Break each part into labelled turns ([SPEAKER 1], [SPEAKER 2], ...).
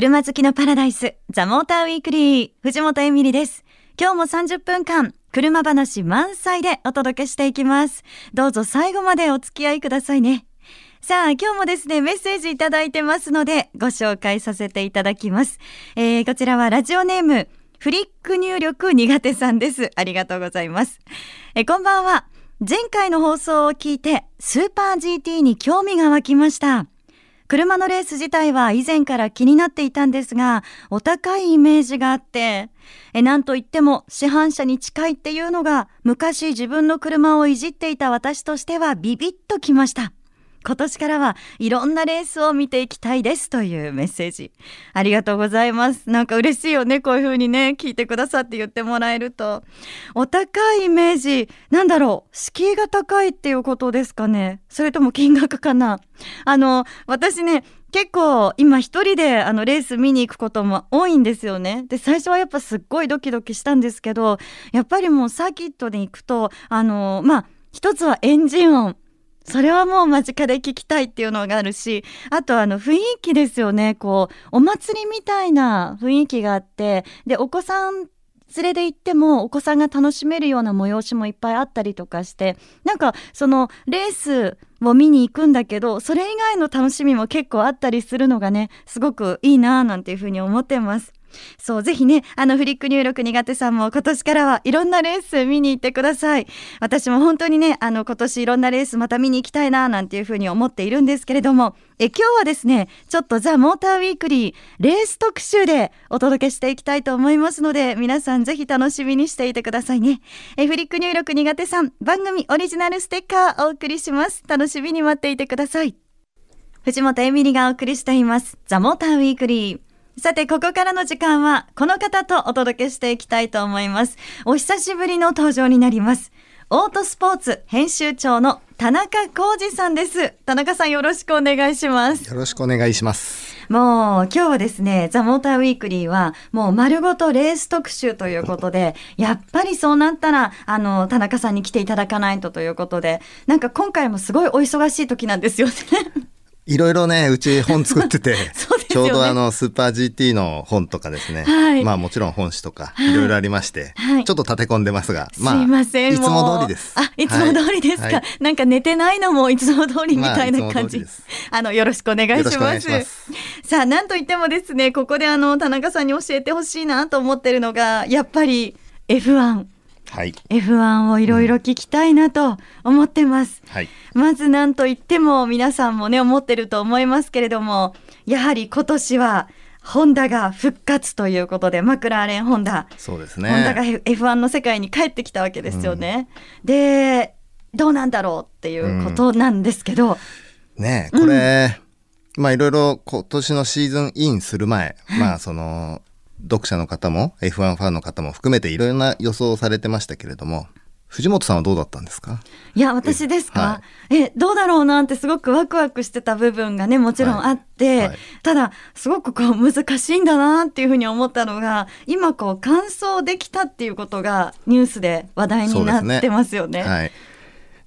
[SPEAKER 1] 車好きのパラダイス、ザ・モーターウィークリー、藤本エミリです。今日も30分間、車話満載でお届けしていきます。どうぞ最後までお付き合いくださいね。さあ、今日もですね、メッセージいただいてますので、ご紹介させていただきます。えー、こちらはラジオネーム、フリック入力苦手さんです。ありがとうございます。えこんばんは。前回の放送を聞いて、スーパー GT に興味が湧きました。車のレース自体は以前から気になっていたんですが、お高いイメージがあって、え、なんといっても市販車に近いっていうのが、昔自分の車をいじっていた私としてはビビッときました。今年からはいろんなレースを見ていきたいですというメッセージ。ありがとうございます。なんか嬉しいよね。こういう風にね、聞いてくださって言ってもらえると。お高いイメージ、なんだろう、敷居が高いっていうことですかね。それとも金額かな。あの、私ね、結構今一人であのレース見に行くことも多いんですよね。で、最初はやっぱすっごいドキドキしたんですけど、やっぱりもうサーキットで行くと、あの、まあ、一つはエンジン音。それはもう間近で聞きたいっていうのがあるし、あとあの雰囲気ですよね。こう、お祭りみたいな雰囲気があって、で、お子さん連れで行ってもお子さんが楽しめるような催しもいっぱいあったりとかしてなんかそのレースを見に行くんだけどそれ以外の楽しみも結構あったりするのがねすごくいいなぁなんていうふうに思ってます。そう、ぜひね、あのフリック入力苦手さんも今年からはいろんなレース見に行ってください。私も本当にね、あの今年いろんなレースまた見に行きたいななんていうふうに思っているんですけれども、え今日はですね、ちょっとザ・モーターウィークリーレース特集でお届けしていきたいと思いますので、皆さんぜひ楽しみにしていてくださいね。えフリック入力苦手さん、番組オリジナルステッカーお送りします。楽しみに待っていてください。藤本エミリがお送りしています。ザ・モーターウィークリー。さて、ここからの時間は、この方とお届けしていきたいと思います。お久しぶりの登場になります。オートスポーツ編集長の田中浩二さんです。田中さんよろしくお願いします。
[SPEAKER 2] よろしくお願いします。
[SPEAKER 1] もう今日はですね、ザ・モーターウィークリーはもう丸ごとレース特集ということで、やっぱりそうなったら、あの、田中さんに来ていただかないとということで、なんか今回もすごいお忙しい時なんですよね。
[SPEAKER 2] いろいろね、うち本作ってて、ね、ちょうどあの、スーパー GT の本とかですね、はい、まあもちろん本誌とか、いろいろありまして、はい、ちょっと立て込んでますが、
[SPEAKER 1] まあ、すいません、
[SPEAKER 2] いつも通りです。
[SPEAKER 1] あ、いつも通りですか。はい、なんか寝てないのもいつも通りみたいな感じ。まあ、あの、よろしくお願いします。ますさあ、なんといってもですね、ここであの、田中さんに教えてほしいなと思ってるのが、やっぱり F1。はい、F1 をいろいろ聞きたいなと思ってます、うん。はい、まず何と言っても皆さんもね思ってると思いますけれどもやはり今年はホンダが復活ということでマクラーレンホンダ。
[SPEAKER 2] そうですね。
[SPEAKER 1] ホンダが F1 の世界に帰ってきたわけですよね、うん、でどうなんだろうっていうことなんですけど、
[SPEAKER 2] うん、ねこれ、まあいろいろ今年のシーズンインする前、まあその読者の方も F1 ファンの方も含めていろいろな予想をされてましたけれども藤本さんはどうだったんですか？
[SPEAKER 1] いや私ですか、はい、えどうだろうなってすごくワクワクしてた部分がねもちろんあって、はい。はい、ただすごくこう難しいんだなっていうふうに思ったのが今こう完走できたっていうことがニュースで話題になってますよね。はい。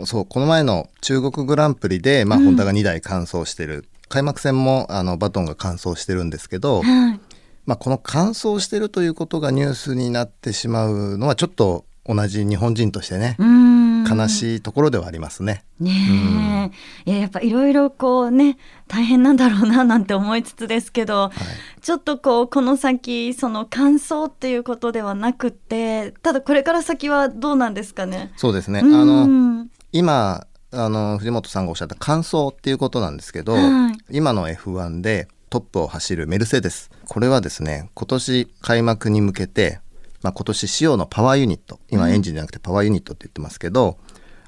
[SPEAKER 2] そうこの前の中国グランプリで、まあ、ホンダが2台完走してる、うん、開幕戦もあのバトンが完走してるんですけど、はいまあ、この乾燥してるということがニュースになってしまうのはちょっと同じ日本人としてね悲しいところではありますね。
[SPEAKER 1] ねえ、いややっぱいろいろこうね大変なんだろうななんて思いつつですけど、はい、ちょっとこうこの先その乾燥っていうことではなくてただこれから先はどうなんですかね？
[SPEAKER 2] そうですね。あの今あの藤本さんがおっしゃった乾燥っていうことなんですけど、はい、今の F1 でトップを走るメルセデス。これはですね、今年開幕に向けて、まあ、今年仕様のパワーユニット、今エンジンじゃなくてパワーユニットって言ってますけど、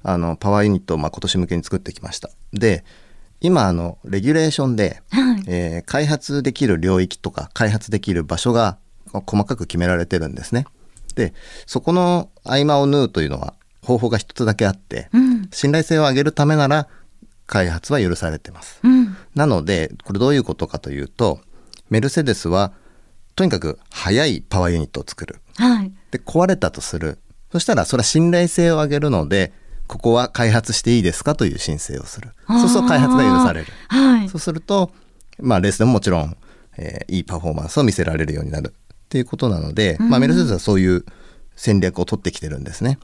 [SPEAKER 2] うん、あの、パワーユニットをまあ今年向けに作ってきました。で、今、あの、レギュレーションで、はい、えー、開発できる領域とか、開発できる場所が細かく決められてるんですね。で、そこの合間を縫うというのは方法が一つだけあって、うん、信頼性を上げるためなら、開発は許されてます。うん、なので、これどういうことかというと、メルセデスは、とにかく速いパワーユニットを作る。はい、で、壊れたとする。そしたら、それは信頼性を上げるので、ここは開発していいですかという申請をする。そうすると開発が許される。はい、そうすると、まあ、レースでももちろん、えー、いいパフォーマンスを見せられるようになるっていうことなので、まあ、メルセデスはそういう戦略を取ってきてるんですね。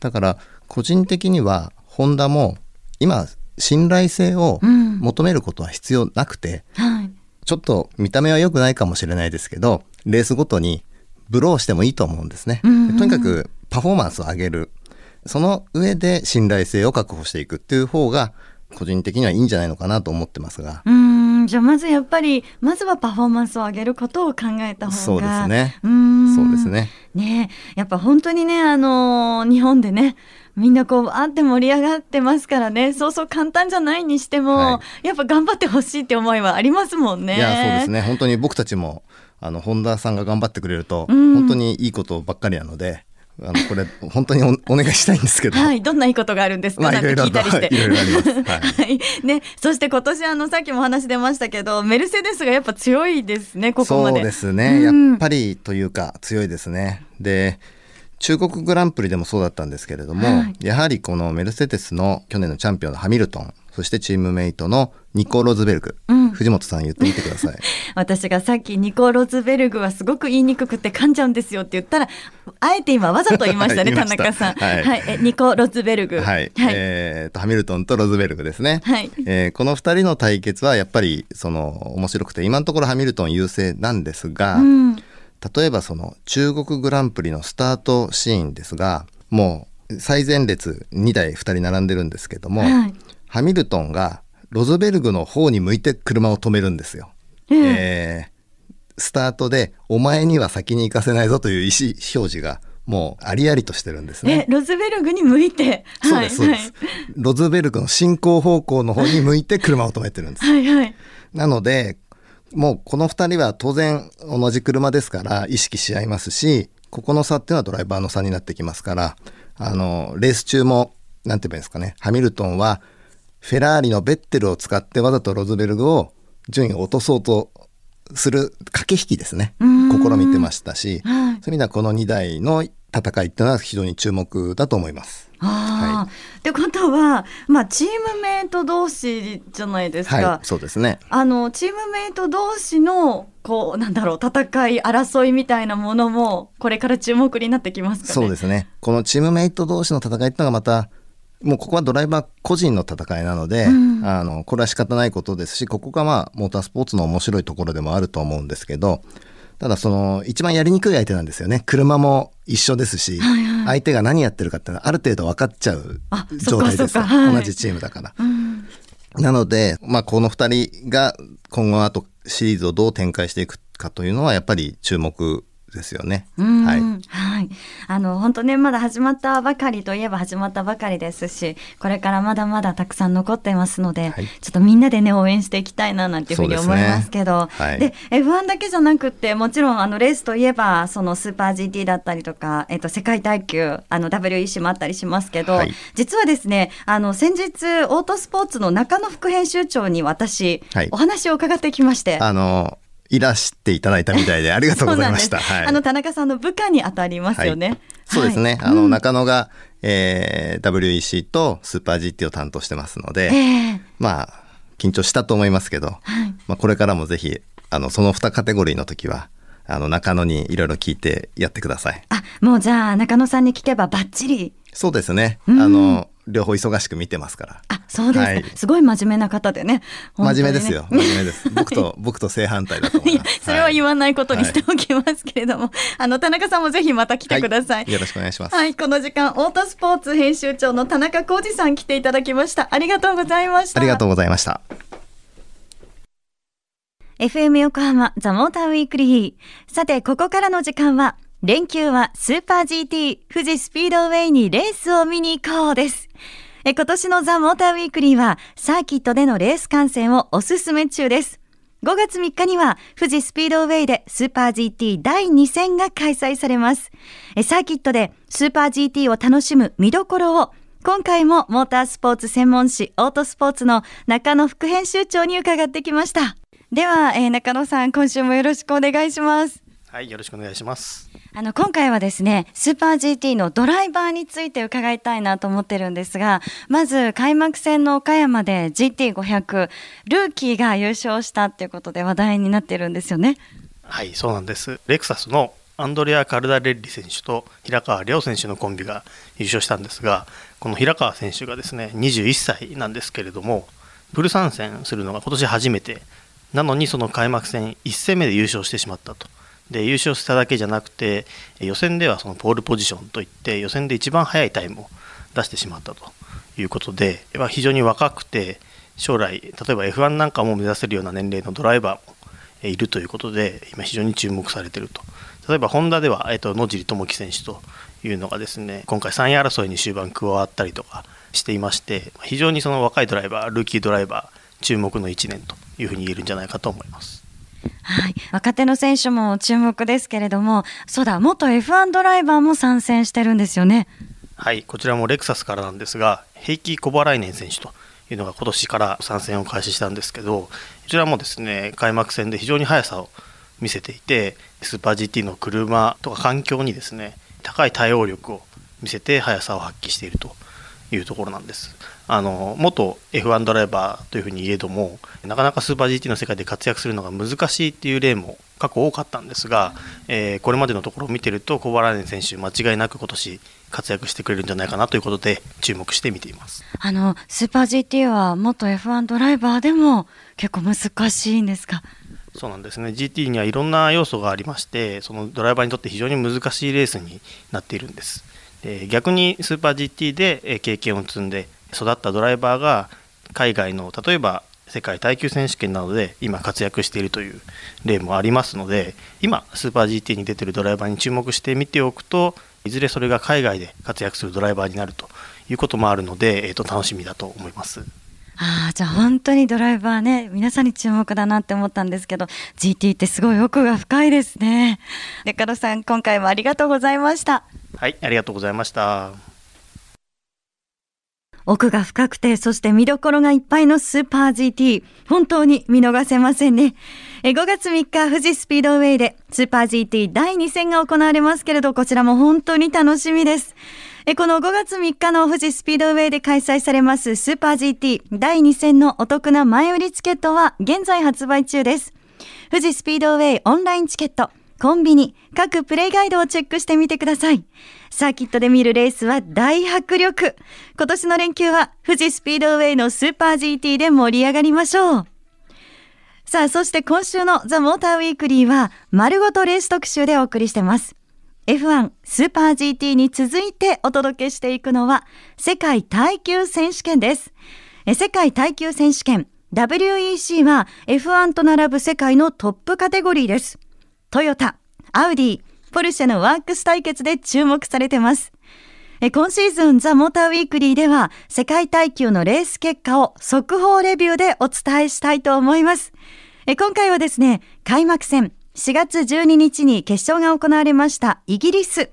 [SPEAKER 2] だから個人的にはホンダも今信頼性を求めることは必要なくて、うんはい、ちょっと見た目は良くないかもしれないですけどレースごとにブローしてもいいと思うんですね。とにかくパフォーマンスを上げるその上で信頼性を確保していくっていう方が個人的にはいいんじゃないのかなと思ってますが。
[SPEAKER 1] うんじゃあまずやっぱりまずはパフォーマンスを上げることを考えた方が
[SPEAKER 2] そうですね。うんそうですね。
[SPEAKER 1] ねやっぱ本当にねあの日本でねみんなこうあって盛り上がってますからねそうそう簡単じゃないにしても、はい、やっぱ頑張ってほしいって思いはありますもんね。
[SPEAKER 2] いやそうですね本当に僕たちもあの本田さんが頑張ってくれると、本当にいいことばっかりなので。あのこれ 本当にお願いしたいんですけど、
[SPEAKER 1] はい、どんないいことがあるんですか、まあ、なんて聞いたりして。いろいろあります。はい、はい、ね、そして今年あのさっきも話出ましたけど、メルセデスがやっぱ強いですね、ここま
[SPEAKER 2] で。そうですね、うん、やっぱりというか強いですね。で、中国グランプリでもそうだったんですけれども、はい、やはりこのメルセデスの去年のチャンピオンのハミルトンそしてチームメイトのニコ・ロズベルグ、うん、藤本さん言ってみてください。
[SPEAKER 1] 私がさっきニコ・ロズベルグはすごく言いにくくて噛んじゃうんですよって言ったらあえて今わざと言いましたね 田中さん、はい、はい、えニコ・ロズベルグ。
[SPEAKER 2] はい、はい、えー、とハミルトンとロズベルグですね、はい。えー、この2人の対決はやっぱりその面白くて今のところハミルトン優勢なんですが、うん例えばその中国グランプリのスタートシーンですがもう最前列2台2人並んでるんですけども、はい、ハミルトンがロズベルグの方に向いて車を止めるんですよ。えー、えー、スタートで「お前には先に行かせないぞ」という意思表示がもうありありとしてるんですね。
[SPEAKER 1] ロズベルグに向いて、
[SPEAKER 2] そうですそうです、はい、ロズベルグの進行方向の方に向いて車を止めてるんです。はいはい、なのでもうこの2人は当然同じ車ですから意識し合いますしここの差っていうのはドライバーの差になってきますからあのレース中も何て言えばいいんですかね。ハミルトンはフェラーリのベッテルを使ってわざとロズベルグを順位を落とそうとする駆け引きですね。試みてましたし、はい、そういう意味ではこの2台の戦いっていうのは非常に注目だと思います。
[SPEAKER 1] はい、ってことは、まあ、チームメート同士じゃないですか、
[SPEAKER 2] はい、そうですね。
[SPEAKER 1] あのチームメート同士のこうなんだろう戦い争いみたいなものもこれから注目になってきますか、ね、
[SPEAKER 2] そうですね。このチームメート同士の戦いっていうのがまたもうここはドライバー個人の戦いなので、うん、あのこれは仕方ないことですしここがまあモータースポーツの面白いところでもあると思うんですけどただその一番やりにくい相手なんですよね。車も一緒ですし、はいはい、相手が何やってるかってある程度分かっちゃう状態です、はい、同じチームだから。うん、なので、まあ、この2人が今後あとシリーズをどう展開していくかというのはやっぱり注目ですよね。
[SPEAKER 1] はい、はい、あの本当ねまだ始まったばかりといえば始まったばかりですし、これからまだまだたくさん残ってますので、はい、ちょっとみんなでね応援していきたいななんていうふうに思いますけど、で、ねはい、で F1 だけじゃなくてもちろんあのレースといえばそのスーパー GT だったりとか、えっと世界耐久あの WEC もあったりしますけど、はい、実はですねあの先日オートスポーツの中野副編集長に私、お話を伺ってきまして。
[SPEAKER 2] あのいらしていただいたみたいで ありがとうございました。
[SPEAKER 1] はい、あの田中さんの部下にあたりますよね。はい、
[SPEAKER 2] そうですね。はい、あの、中野が、えー、WEC とスーパー GT を担当してますので、えー、まあ緊張したと思いますけど、はい、まあこれからもぜひあのその2カテゴリーの時はあの中野にいろいろ聞いてやってください。
[SPEAKER 1] あ、もうじゃあ中野さんに聞けばバッチリ。
[SPEAKER 2] そうですね。あの両方忙しく見てますから。
[SPEAKER 1] あ、そうですか、はい、すごい真面目な方でね。ね
[SPEAKER 2] 真面目ですよ。真面目です。僕と、僕と正反対だと思います。
[SPEAKER 1] それは言わないことにしておきますけれども、はい、あの、田中さんもぜひまた来てくださいはい、
[SPEAKER 2] よろしくお願いします。
[SPEAKER 1] はい、この時間、オートスポーツ編集長の田中浩二さん来ていただきました。ありがとうございました。
[SPEAKER 2] ありがとうございました。
[SPEAKER 1] FM 横浜ザ・モーターウィークリー。さて、ここからの時間は、連休はスーパー GT 富士スピードウェイにレースを見に行こうです。え今年のザ・モーターウィークリーはサーキットでのレース観戦をおすすめ中です。5月3日には富士スピードウェイでスーパー GT 第2戦が開催されます。サーキットでスーパー GT を楽しむ見どころを今回もモータースポーツ専門誌オートスポーツの中野副編集長に伺ってきました。では、えー、中野さん、今週もよろしくお願いします。
[SPEAKER 3] はい、よろしくお願いします。
[SPEAKER 1] あの今回はですねスーパー GT のドライバーについて伺いたいなと思ってるんですがまず開幕戦の岡山で GT500 ルーキーが優勝したっていうことで話題になってるんですよね。
[SPEAKER 3] はいそうなんです。レクサスのアンドレア・カルダレッリ選手と平川亮選手のコンビが優勝したんですがこの平川選手がですね21歳なんですけれどもフル参戦するのが今年初めて。なのにその開幕戦1戦目で優勝してしまったとで優勝しただけじゃなくて予選ではそのポールポジションといって予選で一番速いタイムを出してしまったということで非常に若くて将来例えば F1 なんかも目指せるような年齢のドライバーもいるということで今非常に注目されていると例えばホンダでは、えっと、野尻智樹選手というのがですね今回3位争いに終盤加わったりとかしていまして非常にその若いドライバールーキードライバー注目の1年というふうに言えるんじゃないかと思います。
[SPEAKER 1] はい、若手の選手も注目ですけれども、そうだ、元 F1 ドライバーも参戦してるんですよね。
[SPEAKER 3] はい、こちらもレクサスからなんですが、平気小払い年選手というのが今年から参戦を開始したんですけど、こちらもですね、開幕戦で非常に速さを見せていて、スーパー GT の車とか環境にですね、高い対応力を見せて速さを発揮しているというところなんです。あの元 F1 ドライバーというふうに言えどもなかなかスーパー GT の世界で活躍するのが難しいっていう例も過去多かったんですが、えー、これまでのところを見てると小原ン選手間違いなく今年活躍してくれるんじゃないかなということで注目して見ています。
[SPEAKER 1] あのスーパー GT は元 F1 ドライバーでも結構難しいんですか？
[SPEAKER 3] そうなんですね。GT にはいろんな要素がありましてそのドライバーにとって非常に難しいレースになっているんです。で逆にスーパー GT で経験を積んで育ったドライバーが海外の例えば世界耐久選手権などで今活躍しているという例もありますので今スーパー GT に出てるドライバーに注目して見ておくといずれそれが海外で活躍するドライバーになるということもあるので、えー、と楽しみだと思います。
[SPEAKER 1] ああ、じゃあ本当にドライバーね、皆さんに注目だなって思ったんですけど、GT ってすごい奥が深いですね。デカロさん、今回もありがとうございました。
[SPEAKER 3] はい、ありがとうございました。
[SPEAKER 1] 奥が深くて、そして見どころがいっぱいのスーパー GT。本当に見逃せませんね。5月3日、富士スピードウェイでスーパー GT 第2戦が行われますけれど、こちらも本当に楽しみです。この5月3日の富士スピードウェイで開催されますスーパー GT 第2戦のお得な前売りチケットは現在発売中です。富士スピードウェイオンラインチケット、コンビニ、各プレイガイドをチェックしてみてください。サーキットで見るレースは大迫力。今年の連休は富士スピードウェイのスーパー GT で盛り上がりましょう。さあ、そして今週のザ・モーターウィークリーは丸ごとレース特集でお送りしてます。F1 スーパー GT に続いてお届けしていくのは世界耐久選手権です。世界耐久選手権 WEC は F1 と並ぶ世界のトップカテゴリーです。トヨタ、アウディ、ポルシェのワークス対決で注目されてます。今シーズンザ・モーターウィークリーでは世界耐久のレース結果を速報レビューでお伝えしたいと思います。今回はですね、開幕戦4月12日に決勝が行われましたイギリス。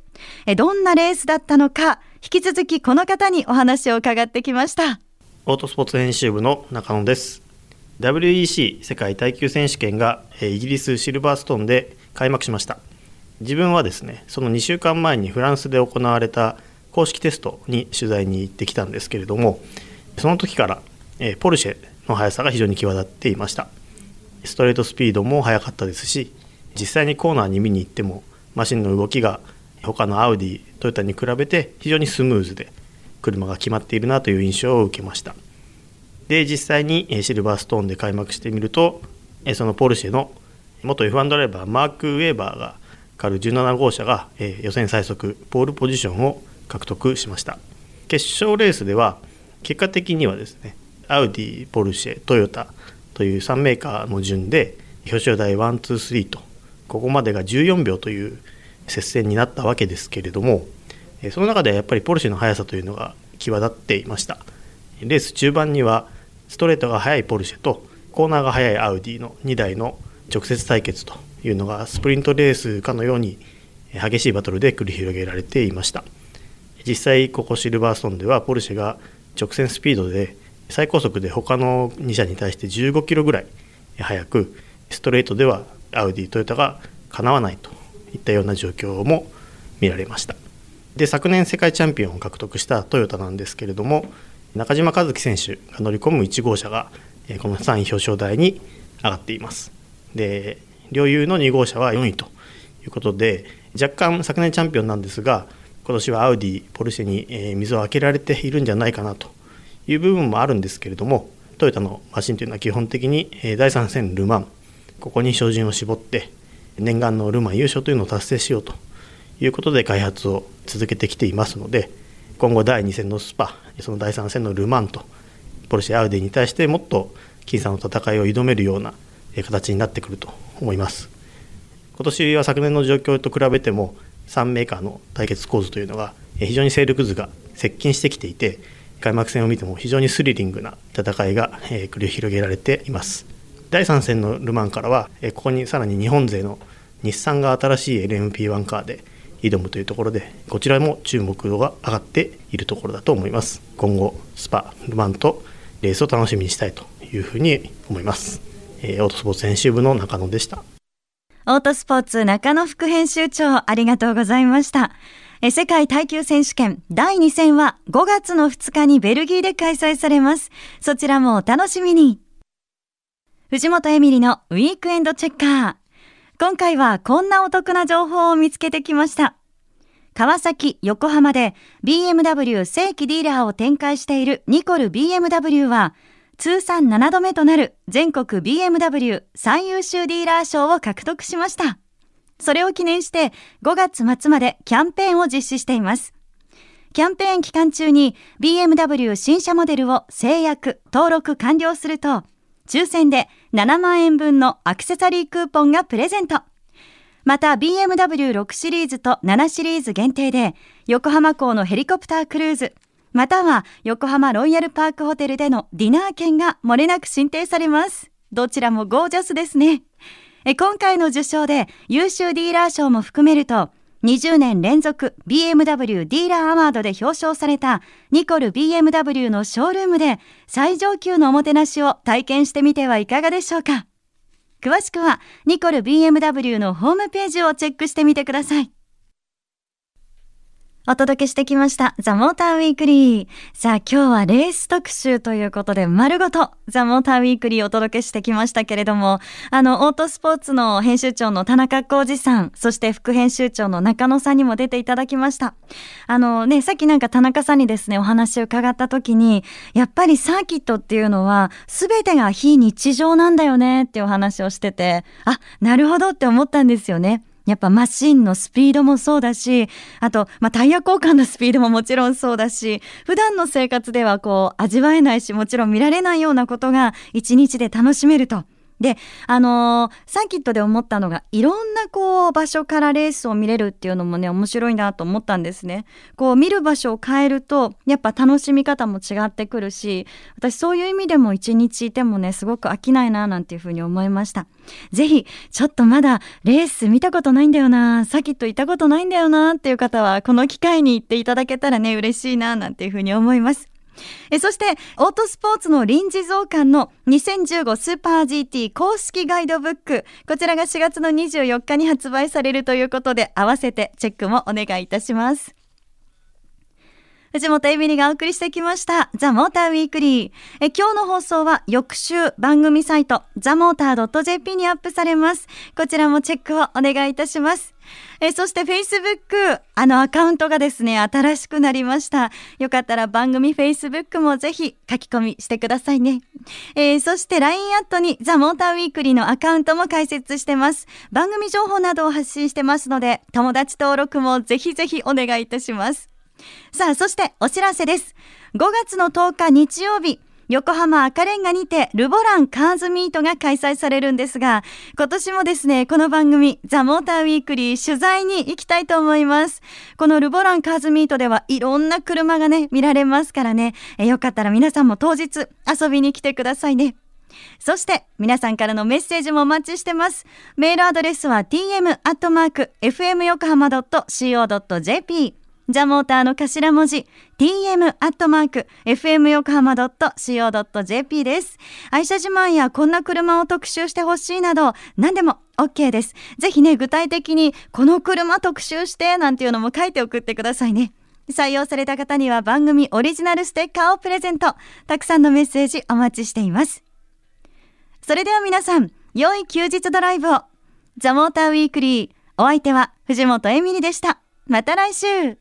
[SPEAKER 1] どんなレースだったのか、引き続きこの方にお話を伺ってきました。
[SPEAKER 3] オートスポーツ編集部の中野です。WEC 世界耐久選手権がイギリスシルバーストーンで開幕しました。自分はですね、その2週間前にフランスで行われた公式テストに取材に行ってきたんですけれども、その時からえポルシェの速さが非常に際立っていました。ストレートスピードも速かったですし、実際にコーナーに見に行ってもマシンの動きが他のアウディトヨタに比べて非常にスムーズで車が決まっているなという印象を受けましたで実際にシルバーストーンで開幕してみるとそのポルシェの元 F1 ドライバーマーク・ウェーバーがかる17号車がえ予選最速ポールポジションを獲得しました。決勝レースでは結果的にはですねアウディポルシェトヨタという3メーカーの順で表彰台123とここまでが14秒という接戦になったわけですけれどもその中ではやっぱりポルシェの速さというのが際立っていました。レース中盤にはストレートが速いポルシェとコーナーが速いアウディの2台の直接対決というのがスプリントレースかのように激しいバトルで繰り広げられていました。実際ここシルバーストーンではポルシェが直線スピードで最高速で他の2車に対して15キロぐらい速くストレートではアウディトヨタがかなわないといったような状況も見られました。で昨年世界チャンピオンを獲得したトヨタなんですけれども中島和樹選手が乗り込む1号車がこの3位表彰台に上がっています。で両雄の2号車は4位ということで若干昨年チャンピオンなんですが今年はアウディポルシェに水を開けられているんじゃないかなという部分もあるんですけれどもトヨタのマシンというのは基本的に第3戦ル・マンここに照準を絞って念願のル・マン優勝というのを達成しようということで開発を続けてきていますので今後第2戦のスパその第3戦のル・マンとポルシェアウディに対してもっと僅差の戦いを挑めるような形になってくると思います。今年は昨年の状況と比べても3メーカーの対決構図というのが非常に勢力図が接近してきていて開幕戦を見ても非常にスリリングな戦いが繰り広げられています。第3戦のル・マンからはここにさらに日本勢の日産が新しい LMP1 カーで挑むというところでこちらも注目度が上がっているところだと思います。今後スパル・マンとレースを楽しみにしたいというふうに思います、えー、オートスポーツ編集部の中野でした
[SPEAKER 1] オートスポーツ中野副編集長ありがとうございました世界耐久選手権第2戦は5月の2日にベルギーで開催されます。そちらもお楽しみに。藤本エミリのウィークエンドチェッカー。今回はこんなお得な情報を見つけてきました。川崎、横浜で BMW 正規ディーラーを展開しているニコル BMW は通算7度目となる全国 BMW 最優秀ディーラー賞を獲得しました。それを記念して5月末までキャンペーンを実施しています。キャンペーン期間中に BMW 新車モデルを制約、登録完了すると、抽選で7万円分のアクセサリークーポンがプレゼント。また BMW6 シリーズと7シリーズ限定で横浜港のヘリコプタークルーズ、または横浜ロイヤルパークホテルでのディナー券が漏れなく申請されます。どちらもゴージャスですね。今回の受賞で優秀ディーラー賞も含めると、20年連続 BMW ディーラーアワードで表彰されたニコル BMW のショールームで最上級のおもてなしを体験してみてはいかがでしょうか詳しくはニコル BMW のホームページをチェックしてみてください。お届けしてきました。ザ・モーター・ウィークリー。さあ、今日はレース特集ということで、丸ごとザ・モーター・ウィークリーお届けしてきましたけれども、あの、オートスポーツの編集長の田中浩二さん、そして副編集長の中野さんにも出ていただきました。あのね、さっきなんか田中さんにですね、お話を伺った時に、やっぱりサーキットっていうのは、すべてが非日常なんだよねっていうお話をしてて、あ、なるほどって思ったんですよね。やっぱマシンのスピードもそうだし、あと、まあ、タイヤ交換のスピードももちろんそうだし、普段の生活ではこう、味わえないし、もちろん見られないようなことが一日で楽しめると。で、あのー、サーキットで思ったのが、いろんなこう、場所からレースを見れるっていうのもね、面白いなと思ったんですね。こう、見る場所を変えると、やっぱ楽しみ方も違ってくるし、私そういう意味でも一日いてもね、すごく飽きないな、なんていうふうに思いました。ぜひ、ちょっとまだレース見たことないんだよな、サーキット行ったことないんだよな、っていう方は、この機会に行っていただけたらね、嬉しいな、なんていうふうに思います。えそしてオートスポーツの臨時増刊の2015スーパー GT 公式ガイドブックこちらが4月の24日に発売されるということで合わせてチェックもお願いいたします藤本エミリがお送りしてきました。ザ・モーター・ウィークリー。え今日の放送は翌週番組サイトザ・モーター .jp にアップされます。こちらもチェックをお願いいたします。えそして Facebook、あのアカウントがですね、新しくなりました。よかったら番組 Facebook もぜひ書き込みしてくださいね。えー、そして LINE アットにザ・モーター・ウィークリーのアカウントも開設してます。番組情報などを発信してますので、友達登録もぜひぜひお願いいたします。さあ、そしてお知らせです。5月の10日日曜日、横浜赤レンガにてルボランカーズミートが開催されるんですが、今年もですね、この番組、ザ・モーター・ウィークリー取材に行きたいと思います。このルボランカーズミートではいろんな車がね、見られますからね、えよかったら皆さんも当日遊びに来てくださいね。そして皆さんからのメッセージもお待ちしてます。メールアドレスは tm.fmyokohama.co.jp ザモーターの頭文字 tm アットマーク fm 横浜 .co.jp です。愛車自慢やこんな車を特集してほしいなど何でも OK です。ぜひね、具体的にこの車特集してなんていうのも書いて送ってくださいね。採用された方には番組オリジナルステッカーをプレゼント。たくさんのメッセージお待ちしています。それでは皆さん、良い休日ドライブを。ザ・モーター・ウィークリー。お相手は藤本エミリでした。また来週